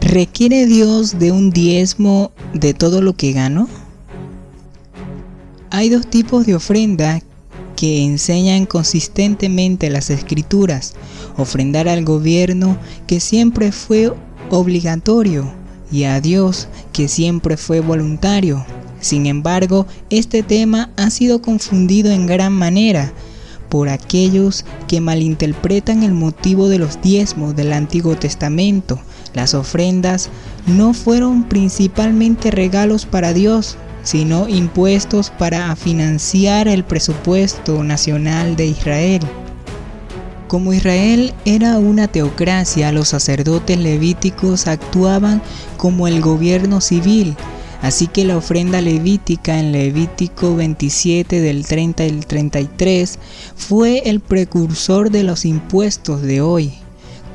¿Requiere Dios de un diezmo de todo lo que gano? Hay dos tipos de ofrenda que enseñan consistentemente las escrituras. Ofrendar al gobierno, que siempre fue obligatorio, y a Dios, que siempre fue voluntario. Sin embargo, este tema ha sido confundido en gran manera por aquellos que malinterpretan el motivo de los diezmos del Antiguo Testamento. Las ofrendas no fueron principalmente regalos para Dios, sino impuestos para financiar el presupuesto nacional de Israel. Como Israel era una teocracia, los sacerdotes levíticos actuaban como el gobierno civil, Así que la ofrenda levítica en Levítico 27 del 30 al 33 fue el precursor de los impuestos de hoy,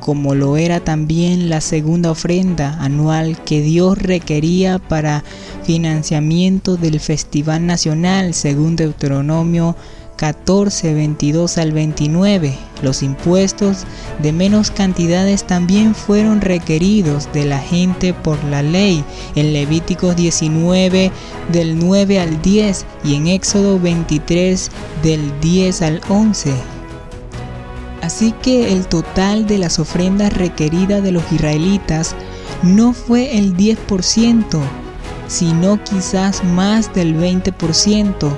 como lo era también la segunda ofrenda anual que Dios requería para financiamiento del Festival Nacional según Deuteronomio 14, 22 al 29. Los impuestos de menos cantidades también fueron requeridos de la gente por la ley en Levíticos 19 del 9 al 10 y en Éxodo 23 del 10 al 11. Así que el total de las ofrendas requeridas de los israelitas no fue el 10%, sino quizás más del 20%,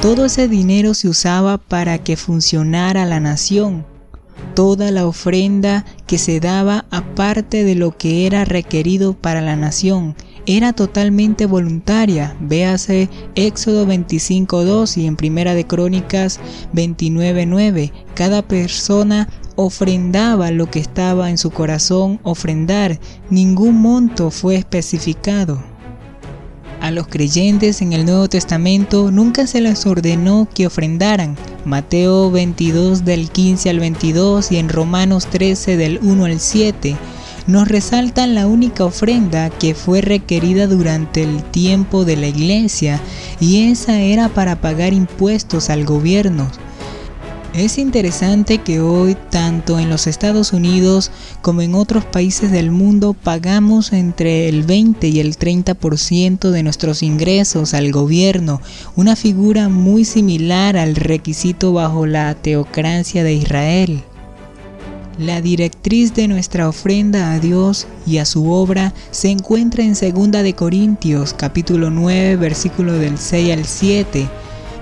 todo ese dinero se usaba para que funcionara la nación. Toda la ofrenda que se daba aparte de lo que era requerido para la nación era totalmente voluntaria. Véase Éxodo 25.2 y en Primera de Crónicas 29.9. Cada persona ofrendaba lo que estaba en su corazón ofrendar. Ningún monto fue especificado. A los creyentes en el Nuevo Testamento nunca se les ordenó que ofrendaran. Mateo 22 del 15 al 22 y en Romanos 13 del 1 al 7 nos resaltan la única ofrenda que fue requerida durante el tiempo de la iglesia y esa era para pagar impuestos al gobierno. Es interesante que hoy, tanto en los Estados Unidos como en otros países del mundo, pagamos entre el 20 y el 30% de nuestros ingresos al gobierno, una figura muy similar al requisito bajo la teocracia de Israel. La directriz de nuestra ofrenda a Dios y a su obra se encuentra en 2 de Corintios capítulo 9 versículo del 6 al 7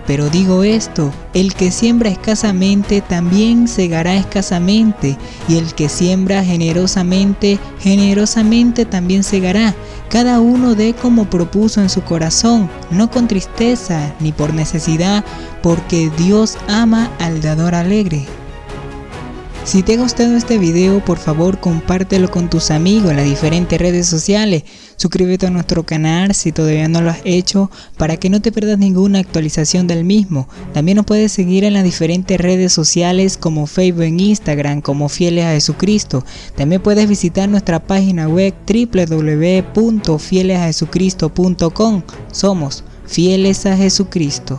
pero digo esto, el que siembra escasamente también segará escasamente, y el que siembra generosamente, generosamente también segará. Cada uno dé como propuso en su corazón, no con tristeza ni por necesidad, porque Dios ama al dador alegre. Si te ha gustado este video, por favor compártelo con tus amigos en las diferentes redes sociales. Suscríbete a nuestro canal si todavía no lo has hecho para que no te pierdas ninguna actualización del mismo. También nos puedes seguir en las diferentes redes sociales como Facebook e Instagram como Fieles a Jesucristo. También puedes visitar nuestra página web www.fielesajesucristo.com. Somos Fieles a Jesucristo.